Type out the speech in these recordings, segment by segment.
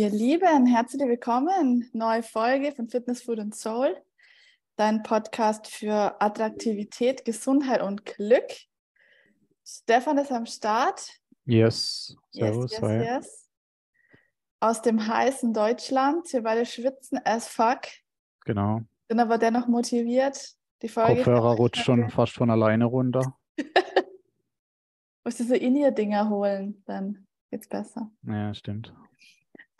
Ihr Lieben, herzlich willkommen. Neue Folge von Fitness, Food and Soul. Dein Podcast für Attraktivität, Gesundheit und Glück. Stefan ist am Start. Yes. Servus. Yes, yes, yes. Aus dem heißen Deutschland. Wir beide schwitzen as fuck. Genau. Sind aber dennoch motiviert. Die Folge Kopfhörer rutscht schon fast von alleine runter. Musst du so In-Ear-Dinger holen, dann geht's besser. Ja, stimmt.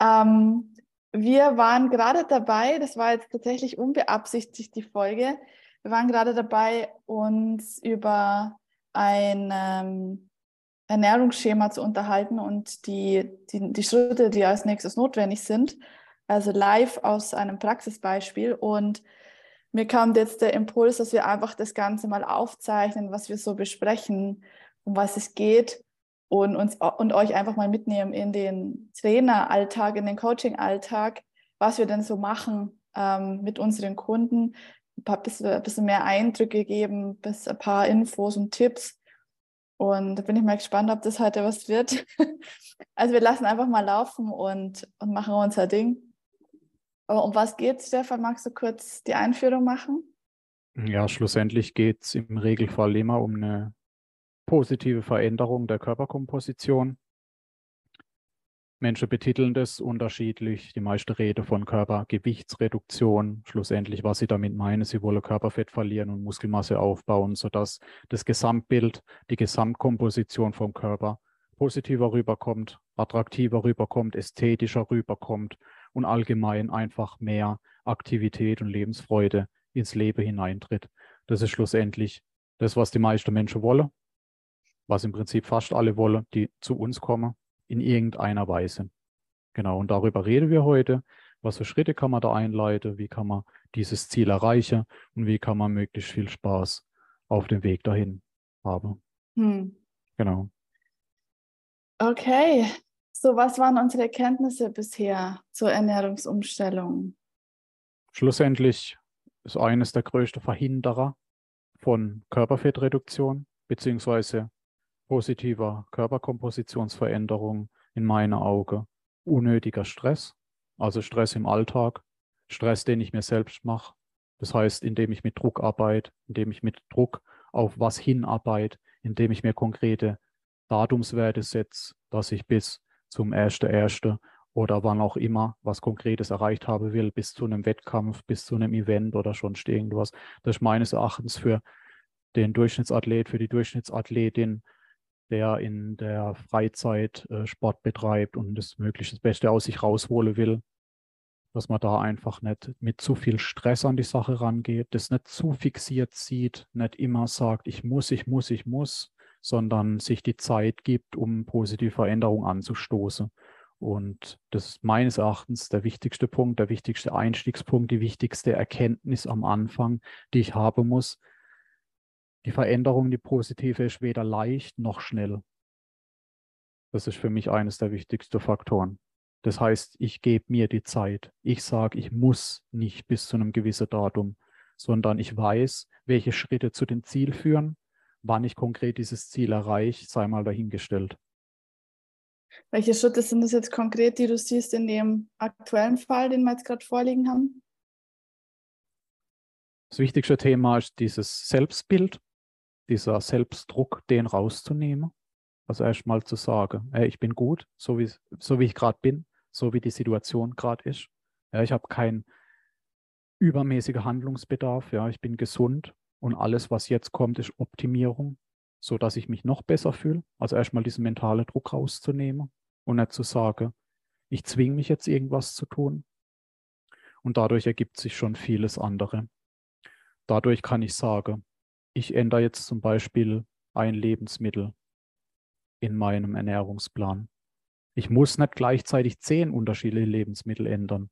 Ähm, wir waren gerade dabei, das war jetzt tatsächlich unbeabsichtigt die Folge, wir waren gerade dabei, uns über ein ähm, Ernährungsschema zu unterhalten und die, die, die Schritte, die als nächstes notwendig sind. Also live aus einem Praxisbeispiel. Und mir kam jetzt der Impuls, dass wir einfach das Ganze mal aufzeichnen, was wir so besprechen, um was es geht und, uns, und euch einfach mal mitnehmen in den Traineralltag, in den Coaching-Alltag, was wir denn so machen ähm, mit unseren Kunden, ein paar bisschen, bisschen mehr Eindrücke geben, bis ein paar Infos und Tipps. Und da bin ich mal gespannt, ob das heute was wird. also wir lassen einfach mal laufen und, und machen unser Ding. Aber um was geht es, Stefan? Magst du kurz die Einführung machen? Ja, schlussendlich geht es im Regelfall immer um eine positive Veränderung der Körperkomposition. Menschen betiteln das unterschiedlich. Die meiste Rede von Körpergewichtsreduktion. Schlussendlich, was sie damit meinen, sie wollen Körperfett verlieren und Muskelmasse aufbauen, sodass das Gesamtbild, die Gesamtkomposition vom Körper positiver rüberkommt, attraktiver rüberkommt, ästhetischer rüberkommt und allgemein einfach mehr Aktivität und Lebensfreude ins Leben hineintritt. Das ist schlussendlich das, was die meisten Menschen wollen, was im Prinzip fast alle wollen, die zu uns kommen in irgendeiner Weise. Genau, und darüber reden wir heute. Was für Schritte kann man da einleiten? Wie kann man dieses Ziel erreichen? Und wie kann man möglichst viel Spaß auf dem Weg dahin haben? Hm. Genau. Okay, so was waren unsere Erkenntnisse bisher zur Ernährungsumstellung? Schlussendlich ist eines der größten Verhinderer von Körperfettreduktion beziehungsweise positiver Körperkompositionsveränderung in meinen Augen unnötiger Stress, also Stress im Alltag, Stress, den ich mir selbst mache. Das heißt, indem ich mit Druck arbeite, indem ich mit Druck auf was hinarbeite, indem ich mir konkrete Datumswerte setze, dass ich bis zum 1.1. oder wann auch immer was Konkretes erreicht haben will, bis zu einem Wettkampf, bis zu einem Event oder sonst irgendwas. Das ist meines Erachtens für den Durchschnittsathlet, für die Durchschnittsathletin der in der Freizeit äh, Sport betreibt und das möglichst das Beste aus sich rausholen will, dass man da einfach nicht mit zu viel Stress an die Sache rangeht, das nicht zu fixiert sieht, nicht immer sagt, ich muss, ich muss, ich muss, sondern sich die Zeit gibt, um positive Veränderungen anzustoßen. Und das ist meines Erachtens der wichtigste Punkt, der wichtigste Einstiegspunkt, die wichtigste Erkenntnis am Anfang, die ich haben muss, die Veränderung, die positive, ist weder leicht noch schnell. Das ist für mich eines der wichtigsten Faktoren. Das heißt, ich gebe mir die Zeit. Ich sage, ich muss nicht bis zu einem gewissen Datum, sondern ich weiß, welche Schritte zu dem Ziel führen, wann ich konkret dieses Ziel erreiche, sei mal dahingestellt. Welche Schritte sind das jetzt konkret, die du siehst in dem aktuellen Fall, den wir jetzt gerade vorliegen haben? Das wichtigste Thema ist dieses Selbstbild dieser Selbstdruck, den rauszunehmen. Also erstmal zu sagen, hey, ich bin gut, so wie, so wie ich gerade bin, so wie die Situation gerade ist. Ja, ich habe keinen übermäßigen Handlungsbedarf, ja, ich bin gesund und alles, was jetzt kommt, ist Optimierung, sodass ich mich noch besser fühle. Also erstmal diesen mentalen Druck rauszunehmen und nicht zu sagen, ich zwinge mich jetzt irgendwas zu tun. Und dadurch ergibt sich schon vieles andere. Dadurch kann ich sagen, ich ändere jetzt zum Beispiel ein Lebensmittel in meinem Ernährungsplan. Ich muss nicht gleichzeitig zehn unterschiedliche Lebensmittel ändern.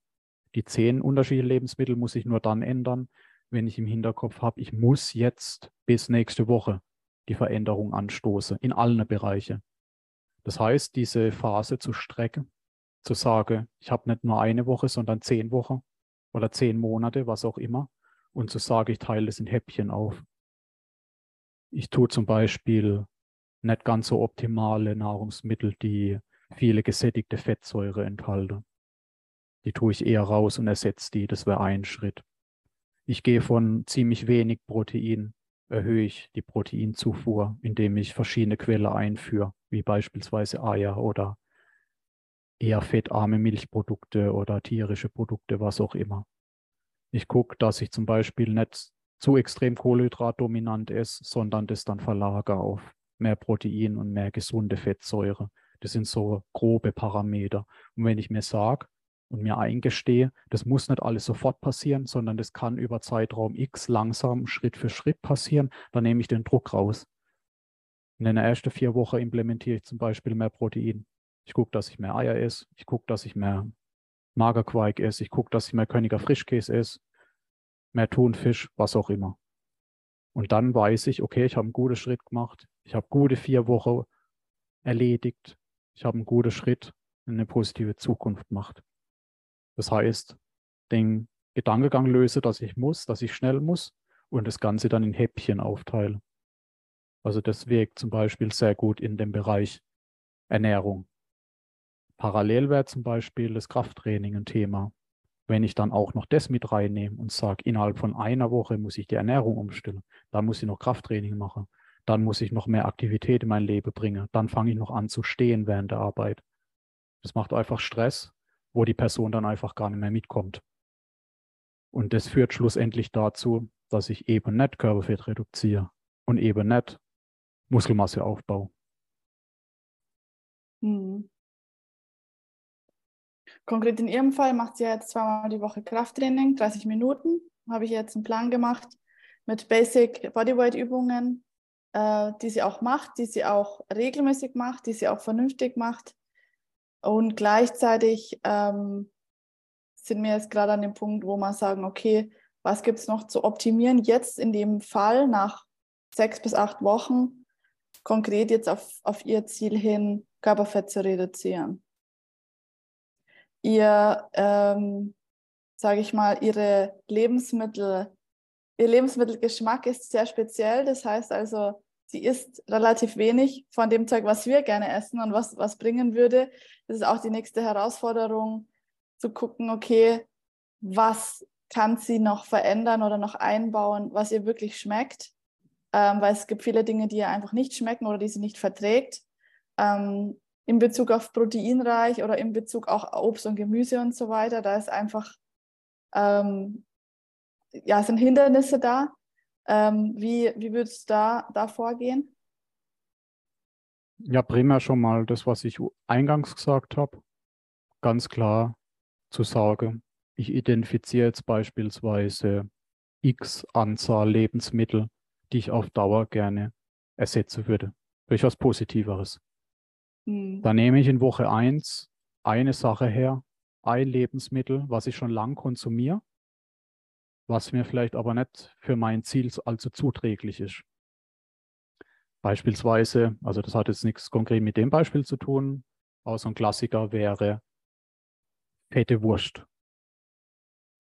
Die zehn unterschiedliche Lebensmittel muss ich nur dann ändern, wenn ich im Hinterkopf habe, ich muss jetzt bis nächste Woche die Veränderung anstoßen in allen Bereichen. Das heißt, diese Phase zu strecken, zu sagen, ich habe nicht nur eine Woche, sondern zehn Wochen oder zehn Monate, was auch immer, und zu sagen, ich teile es in Häppchen auf. Ich tue zum Beispiel nicht ganz so optimale Nahrungsmittel, die viele gesättigte Fettsäure enthalten. Die tue ich eher raus und ersetze die. Das wäre ein Schritt. Ich gehe von ziemlich wenig Protein, erhöhe ich die Proteinzufuhr, indem ich verschiedene Quellen einführe, wie beispielsweise Eier oder eher fettarme Milchprodukte oder tierische Produkte, was auch immer. Ich gucke, dass ich zum Beispiel nicht zu extrem kohlenhydratdominant esse, sondern das dann verlagere auf mehr Protein und mehr gesunde Fettsäure. Das sind so grobe Parameter. Und wenn ich mir sage und mir eingestehe, das muss nicht alles sofort passieren, sondern das kann über Zeitraum X langsam Schritt für Schritt passieren, dann nehme ich den Druck raus. In den ersten vier Wochen implementiere ich zum Beispiel mehr Protein. Ich gucke, dass ich mehr Eier esse. Ich gucke, dass ich mehr Magerquark esse. Ich gucke, dass ich mehr Königer Frischkäse esse. Mehr Thunfisch, was auch immer. Und dann weiß ich, okay, ich habe einen guten Schritt gemacht. Ich habe gute vier Wochen erledigt. Ich habe einen guten Schritt in eine positive Zukunft gemacht. Das heißt, den Gedankengang löse, dass ich muss, dass ich schnell muss und das Ganze dann in Häppchen aufteile. Also das wirkt zum Beispiel sehr gut in dem Bereich Ernährung. Parallel wäre zum Beispiel das Krafttraining ein Thema. Wenn ich dann auch noch das mit reinnehme und sage, innerhalb von einer Woche muss ich die Ernährung umstellen, dann muss ich noch Krafttraining machen, dann muss ich noch mehr Aktivität in mein Leben bringen, dann fange ich noch an zu stehen während der Arbeit. Das macht einfach Stress, wo die Person dann einfach gar nicht mehr mitkommt. Und das führt schlussendlich dazu, dass ich eben nicht Körperfett reduziere und eben nicht Muskelmasse aufbaue. Hm. Konkret in Ihrem Fall macht sie jetzt zweimal die Woche Krafttraining, 30 Minuten. Habe ich jetzt einen Plan gemacht mit Basic Bodyweight Übungen, äh, die sie auch macht, die sie auch regelmäßig macht, die sie auch vernünftig macht. Und gleichzeitig ähm, sind wir jetzt gerade an dem Punkt, wo wir sagen, okay, was gibt es noch zu optimieren jetzt in dem Fall nach sechs bis acht Wochen, konkret jetzt auf, auf ihr Ziel hin, Körperfett zu reduzieren ihr, ähm, sage ich mal, ihre Lebensmittel, ihr Lebensmittelgeschmack ist sehr speziell. Das heißt also, sie isst relativ wenig von dem Zeug, was wir gerne essen und was, was bringen würde. Das ist auch die nächste Herausforderung, zu gucken, okay, was kann sie noch verändern oder noch einbauen, was ihr wirklich schmeckt. Ähm, weil es gibt viele Dinge, die ihr einfach nicht schmecken oder die sie nicht verträgt. Ähm, in Bezug auf proteinreich oder in Bezug auch Obst und Gemüse und so weiter. Da ist einfach, ähm, ja, sind Hindernisse da. Ähm, wie, wie würdest du da, da vorgehen? Ja, primär schon mal das, was ich eingangs gesagt habe. Ganz klar zu sagen, ich identifiziere jetzt beispielsweise x Anzahl Lebensmittel, die ich auf Dauer gerne ersetzen würde. Durch was Positiveres. Mhm. Da nehme ich in Woche 1 eine Sache her, ein Lebensmittel, was ich schon lang konsumiere, was mir vielleicht aber nicht für mein Ziel allzu zuträglich ist. Beispielsweise, also das hat jetzt nichts konkret mit dem Beispiel zu tun, aber so ein Klassiker wäre fette Wurst,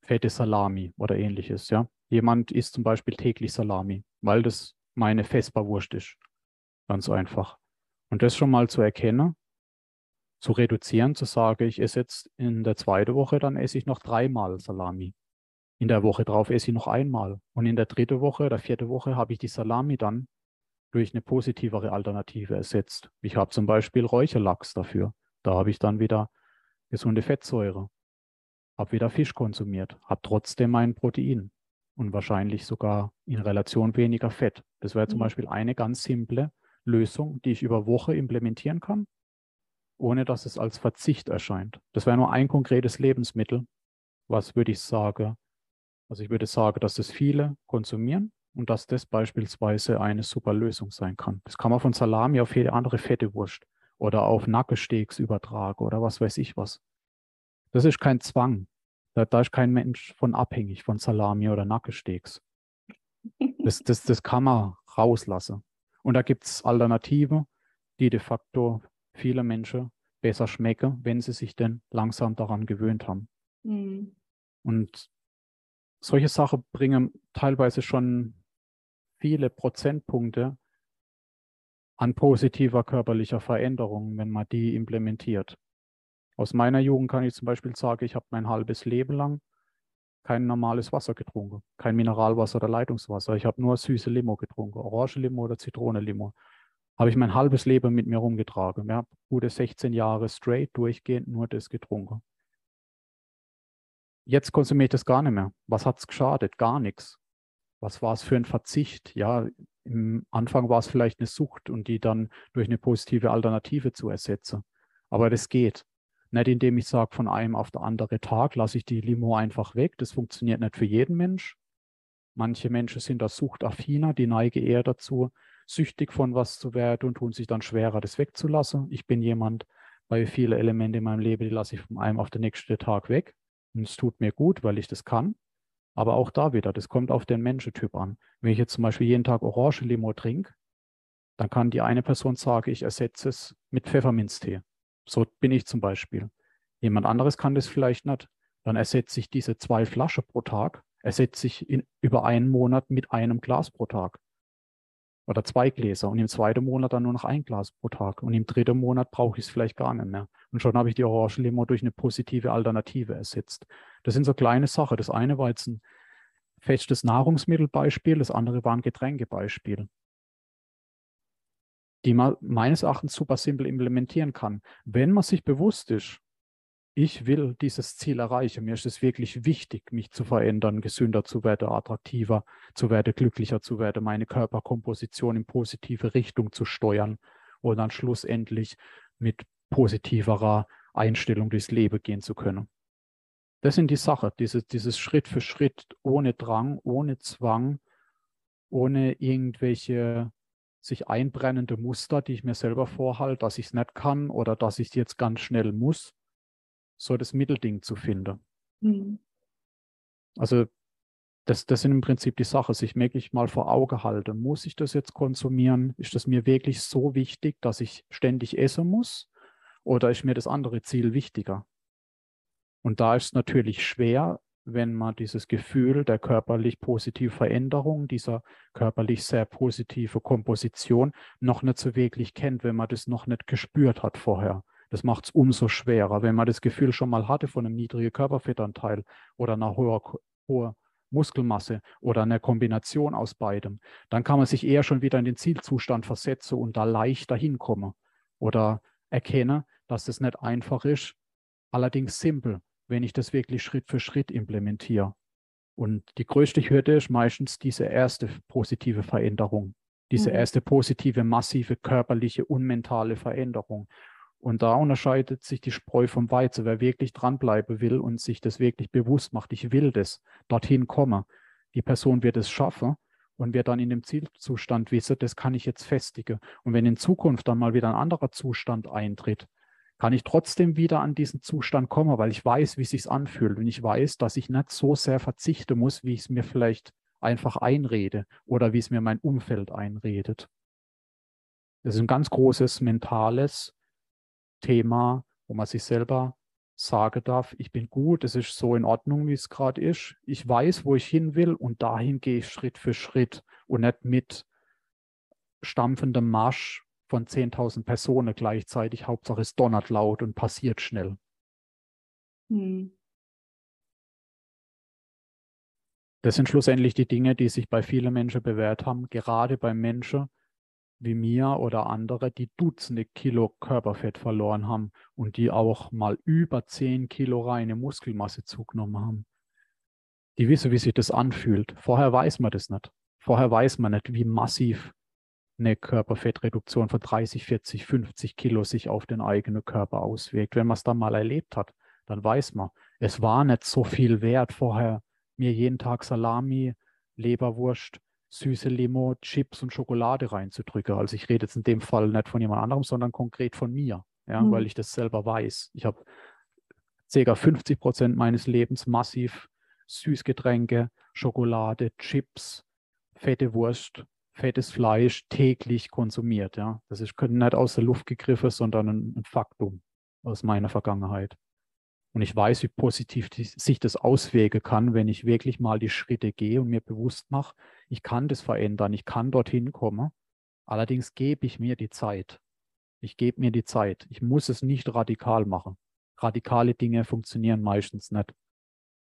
fette Salami oder ähnliches. Ja? Jemand isst zum Beispiel täglich Salami, weil das meine Vesperwurst ist. Ganz einfach. Und das schon mal zu erkennen, zu reduzieren, zu sagen, ich esse jetzt in der zweiten Woche, dann esse ich noch dreimal Salami. In der Woche drauf esse ich noch einmal. Und in der dritten Woche oder vierten Woche habe ich die Salami dann durch eine positivere Alternative ersetzt. Ich habe zum Beispiel Räucherlachs dafür. Da habe ich dann wieder gesunde Fettsäure. Habe wieder Fisch konsumiert, habe trotzdem mein Protein und wahrscheinlich sogar in Relation weniger Fett. Das wäre zum mhm. Beispiel eine ganz simple Lösung, die ich über Woche implementieren kann, ohne dass es als Verzicht erscheint. Das wäre nur ein konkretes Lebensmittel. Was würde ich sagen? Also ich würde sagen, dass das viele konsumieren und dass das beispielsweise eine super Lösung sein kann. Das kann man von Salami auf jede andere fette Wurst oder auf Nackensteaks übertragen oder was weiß ich was. Das ist kein Zwang. Da, da ist kein Mensch von abhängig, von Salami oder Nackensteaks. Das, das, das kann man rauslassen. Und da gibt es Alternativen, die de facto viele Menschen besser schmecken, wenn sie sich denn langsam daran gewöhnt haben. Mhm. Und solche Sachen bringen teilweise schon viele Prozentpunkte an positiver körperlicher Veränderung, wenn man die implementiert. Aus meiner Jugend kann ich zum Beispiel sagen, ich habe mein halbes Leben lang kein normales Wasser getrunken, kein Mineralwasser oder Leitungswasser. Ich habe nur süße Limo getrunken, Orange Limo oder Zitrone Limo. Habe ich mein halbes Leben mit mir rumgetragen. Ja, gute 16 Jahre straight, durchgehend nur das getrunken. Jetzt konsumiere ich das gar nicht mehr. Was hat es geschadet? Gar nichts. Was war es für ein Verzicht? Ja, im Anfang war es vielleicht eine Sucht und die dann durch eine positive Alternative zu ersetzen. Aber das geht. Nicht indem ich sage, von einem auf den anderen Tag lasse ich die Limo einfach weg. Das funktioniert nicht für jeden Mensch. Manche Menschen sind da suchtaffiner, die neigen eher dazu, süchtig von was zu werden und tun sich dann schwerer, das wegzulassen. Ich bin jemand, bei vielen Elementen in meinem Leben, die lasse ich von einem auf den nächsten Tag weg. Und es tut mir gut, weil ich das kann. Aber auch da wieder, das kommt auf den Menschentyp an. Wenn ich jetzt zum Beispiel jeden Tag Orange Limo trinke, dann kann die eine Person sagen, ich ersetze es mit Pfefferminztee. So bin ich zum Beispiel. Jemand anderes kann das vielleicht nicht. Dann ersetze ich diese zwei Flaschen pro Tag, ersetze ich in, über einen Monat mit einem Glas pro Tag. Oder zwei Gläser. Und im zweiten Monat dann nur noch ein Glas pro Tag. Und im dritten Monat brauche ich es vielleicht gar nicht mehr. Und schon habe ich die Orange Limo durch eine positive Alternative ersetzt. Das sind so kleine Sachen. Das eine war jetzt ein festes Nahrungsmittelbeispiel, das andere war ein Getränkebeispiel die man meines Erachtens super simpel implementieren kann. Wenn man sich bewusst ist, ich will dieses Ziel erreichen, mir ist es wirklich wichtig, mich zu verändern, gesünder zu werden, attraktiver zu werden, glücklicher zu werden, meine Körperkomposition in positive Richtung zu steuern und dann schlussendlich mit positiverer Einstellung durchs Leben gehen zu können. Das sind die Sachen, dieses, dieses Schritt für Schritt, ohne Drang, ohne Zwang, ohne irgendwelche sich einbrennende Muster, die ich mir selber vorhalte, dass ich es nicht kann oder dass ich es jetzt ganz schnell muss, so das Mittelding zu finden. Mhm. Also das, das sind im Prinzip die Sachen, sich wirklich mal vor Auge halten. Muss ich das jetzt konsumieren? Ist das mir wirklich so wichtig, dass ich ständig essen muss? Oder ist mir das andere Ziel wichtiger? Und da ist es natürlich schwer, wenn man dieses Gefühl der körperlich positiven Veränderung, dieser körperlich sehr positive Komposition noch nicht so wirklich kennt, wenn man das noch nicht gespürt hat vorher. Das macht es umso schwerer. Wenn man das Gefühl schon mal hatte von einem niedrigen Körperfettanteil oder einer hohen, hohen Muskelmasse oder einer Kombination aus beidem, dann kann man sich eher schon wieder in den Zielzustand versetzen und da leichter hinkommen oder erkennen, dass es nicht einfach ist, allerdings simpel wenn ich das wirklich Schritt für Schritt implementiere. Und die größte Hürde ist meistens diese erste positive Veränderung, diese mhm. erste positive, massive körperliche und mentale Veränderung. Und da unterscheidet sich die Spreu vom Weizen. Wer wirklich dranbleiben will und sich das wirklich bewusst macht, ich will das, dorthin komme, die Person wird es schaffen und wird dann in dem Zielzustand wissen, das kann ich jetzt festigen. Und wenn in Zukunft dann mal wieder ein anderer Zustand eintritt, kann ich trotzdem wieder an diesen Zustand kommen, weil ich weiß, wie es sich anfühlt und ich weiß, dass ich nicht so sehr verzichten muss, wie ich es mir vielleicht einfach einrede oder wie es mir mein Umfeld einredet. Das ist ein ganz großes mentales Thema, wo man sich selber sagen darf, ich bin gut, es ist so in Ordnung, wie es gerade ist. Ich weiß, wo ich hin will und dahin gehe ich Schritt für Schritt und nicht mit stampfendem Marsch von 10.000 Personen gleichzeitig. Hauptsache es donnert laut und passiert schnell. Hm. Das sind schlussendlich die Dinge, die sich bei vielen Menschen bewährt haben, gerade bei Menschen wie mir oder andere, die Dutzende Kilo Körperfett verloren haben und die auch mal über 10 Kilo reine Muskelmasse zugenommen haben. Die wissen, wie sich das anfühlt. Vorher weiß man das nicht. Vorher weiß man nicht, wie massiv eine Körperfettreduktion von 30, 40, 50 Kilo sich auf den eigenen Körper auswirkt. Wenn man es dann mal erlebt hat, dann weiß man, es war nicht so viel wert, vorher mir jeden Tag Salami, Leberwurst, süße Limo, Chips und Schokolade reinzudrücken. Also ich rede jetzt in dem Fall nicht von jemand anderem, sondern konkret von mir, ja, mhm. weil ich das selber weiß. Ich habe ca. 50 Prozent meines Lebens massiv Süßgetränke, Schokolade, Chips, fette Wurst fettes Fleisch täglich konsumiert. Ja? Das ist nicht aus der Luft gegriffen, sondern ein, ein Faktum aus meiner Vergangenheit. Und ich weiß, wie positiv die, sich das auswirken kann, wenn ich wirklich mal die Schritte gehe und mir bewusst mache, ich kann das verändern, ich kann dorthin kommen. Allerdings gebe ich mir die Zeit. Ich gebe mir die Zeit. Ich muss es nicht radikal machen. radikale Dinge funktionieren meistens nicht.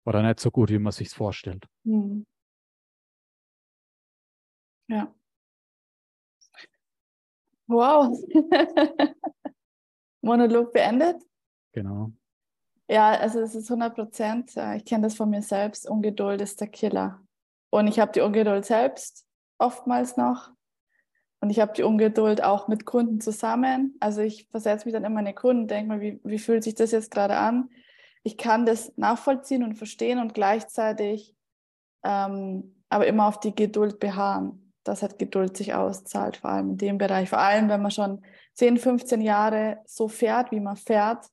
Oder nicht so gut, wie man sich vorstellt. Hm. Ja. Wow. Monolog beendet? Genau. Ja, also es ist 100 Prozent. äh, Ich kenne das von mir selbst. Ungeduld ist der Killer. Und ich habe die Ungeduld selbst oftmals noch. Und ich habe die Ungeduld auch mit Kunden zusammen. Also ich versetze mich dann immer in den Kunden, denke mal, wie, wie fühlt sich das jetzt gerade an? Ich kann das nachvollziehen und verstehen und gleichzeitig ähm, aber immer auf die Geduld beharren, dass halt Geduld sich auszahlt, vor allem in dem Bereich. Vor allem, wenn man schon 10, 15 Jahre so fährt, wie man fährt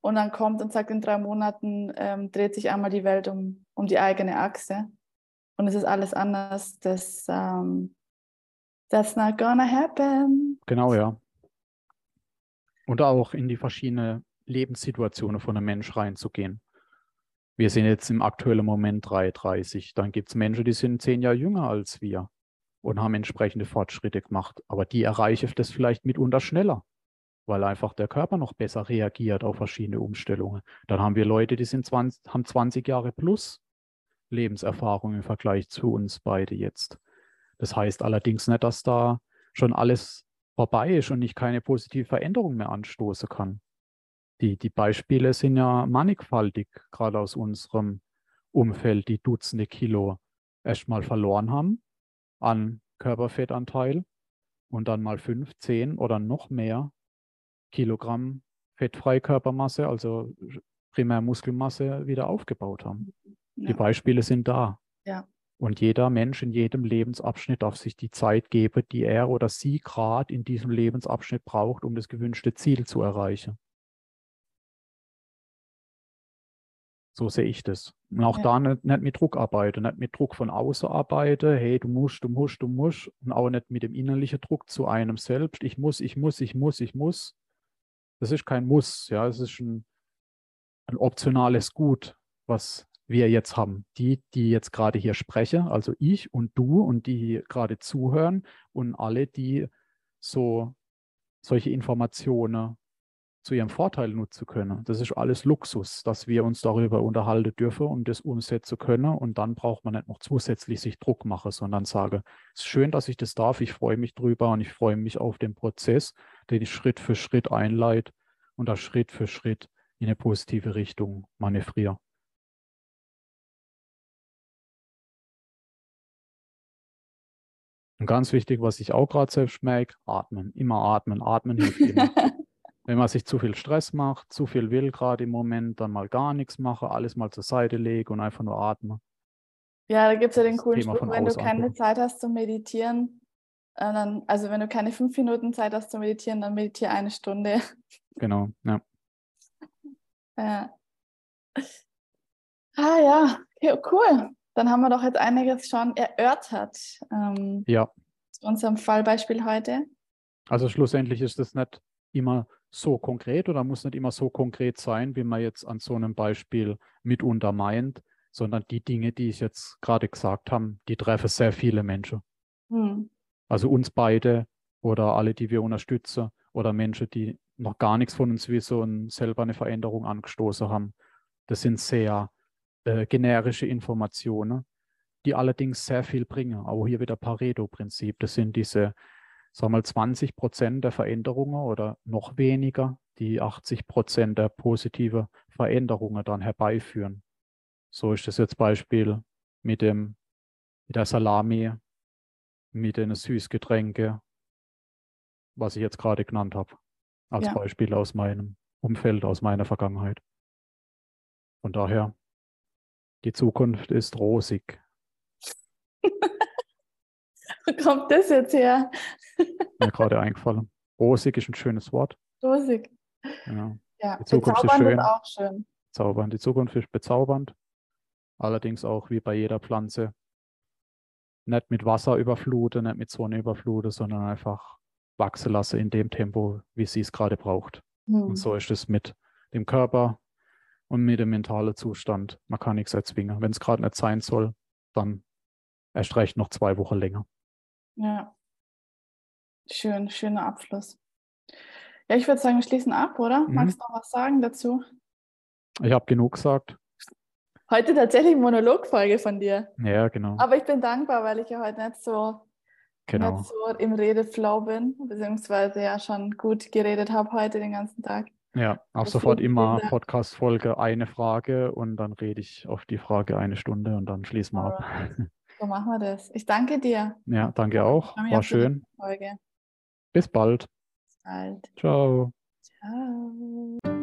und dann kommt und sagt, in drei Monaten ähm, dreht sich einmal die Welt um, um die eigene Achse und es ist alles anders. Das, ähm, that's not gonna happen. Genau, ja. Und auch in die verschiedenen Lebenssituationen von einem Mensch reinzugehen. Wir sind jetzt im aktuellen Moment 33. Dann gibt es Menschen, die sind zehn Jahre jünger als wir und haben entsprechende Fortschritte gemacht. Aber die erreichen das vielleicht mitunter schneller, weil einfach der Körper noch besser reagiert auf verschiedene Umstellungen. Dann haben wir Leute, die sind 20, haben 20 Jahre plus Lebenserfahrung im Vergleich zu uns beide jetzt. Das heißt allerdings nicht, dass da schon alles vorbei ist und ich keine positive Veränderung mehr anstoßen kann. Die, die Beispiele sind ja mannigfaltig, gerade aus unserem Umfeld, die Dutzende Kilo erstmal verloren haben an Körperfettanteil und dann mal fünf, zehn oder noch mehr Kilogramm fettfreie Körpermasse, also primär Muskelmasse, wieder aufgebaut haben. Die Ja. Beispiele sind da. Ja. Und jeder Mensch in jedem Lebensabschnitt darf sich die Zeit geben, die er oder sie gerade in diesem Lebensabschnitt braucht, um das gewünschte Ziel zu erreichen. So sehe ich das. Und auch Ja. da nicht, nicht mit Druck arbeiten, nicht mit Druck von außen arbeiten, hey, du musst, du musst, du musst, und auch nicht mit dem innerlichen Druck zu einem selbst, ich muss, ich muss, ich muss, ich muss. Das ist kein Muss, ja, es ist ein, ein optionales Gut, was wir jetzt haben. Die, die jetzt gerade hier sprechen, also ich und du und die gerade zuhören und alle, die so solche Informationen zu ihrem Vorteil nutzen können. Das ist alles Luxus, dass wir uns darüber unterhalten dürfen und das umsetzen können. Und dann braucht man nicht noch zusätzlich sich Druck machen, sondern sage, es ist schön, dass ich das darf, ich freue mich drüber und ich freue mich auf den Prozess, den ich Schritt für Schritt einleite und da Schritt für Schritt in eine positive Richtung manövriere. Und ganz wichtig, was ich auch gerade selbst merke, atmen. Immer atmen. Atmen hilft immer. Wenn man sich zu viel Stress macht, zu viel will gerade im Moment, dann mal gar nichts machen, alles mal zur Seite legen und einfach nur atmen. Ja, da gibt es ja den coolen Spruch, wenn du keine angucken. Zeit hast zum Meditieren, äh, dann, also wenn du keine fünf Minuten Zeit hast zum Meditieren, dann meditiere eine Stunde. Genau, ja. Ja. Ah ja, okay, cool. Dann haben wir doch jetzt einiges schon erörtert ähm, Ja, zu unserem Fallbeispiel heute. also schlussendlich ist das nicht immer so konkret oder muss nicht immer so konkret sein, wie man jetzt an so einem Beispiel mitunter meint, sondern die Dinge, die ich jetzt gerade gesagt habe, die treffen sehr viele Menschen. Hm. Also uns beide oder alle, die wir unterstützen oder Menschen, die noch gar nichts von uns wissen und selber eine Veränderung angestoßen haben. Das sind sehr äh, generische Informationen, die allerdings sehr viel bringen. Auch hier wieder Pareto-Prinzip. Das sind diese, sagen wir mal, 20 Prozent der Veränderungen oder noch weniger, die 80 Prozent der positive Veränderungen dann herbeiführen. So ist das jetzt Beispiel mit dem, mit der Salami, mit den Süßgetränke, was ich jetzt gerade genannt habe, als Ja. Beispiel aus meinem Umfeld, aus meiner Vergangenheit. Von daher, die Zukunft ist rosig. Wo kommt das jetzt her? Mir gerade eingefallen. Rosig ist ein schönes Wort. Rosig. Ja, Ja, Die Zukunft ist bezaubernd schön. ist auch schön. bezaubernd. Die Zukunft ist bezaubernd. Allerdings auch wie bei jeder Pflanze. Nicht mit Wasser überfluten, nicht mit Sonne überfluten, sondern einfach wachsen lassen in dem Tempo, wie sie es gerade braucht. Hm. Und so ist es mit dem Körper und mit dem mentalen Zustand. Man kann nichts erzwingen. Wenn es gerade nicht sein soll, dann erst recht noch zwei Wochen länger. Ja. Schön, schöner Abschluss. Ja, ich würde sagen, wir schließen ab, oder? Mhm. Magst du noch was sagen dazu? Ich habe genug gesagt. Heute tatsächlich Monologfolge von dir. Ja, genau. Aber ich bin dankbar, weil ich ja heute nicht so, genau. nicht so im Redeflow bin, beziehungsweise ja schon gut geredet habe heute den ganzen Tag. Ja, auch Das sofort immer Podcast-Folge eine Frage und dann rede ich auf die Frage eine Stunde und dann schließen wir ab. So machen wir das. Ich danke dir. Ja, danke auch. War schön. Bis bald. Bis bald. Ciao. Ciao.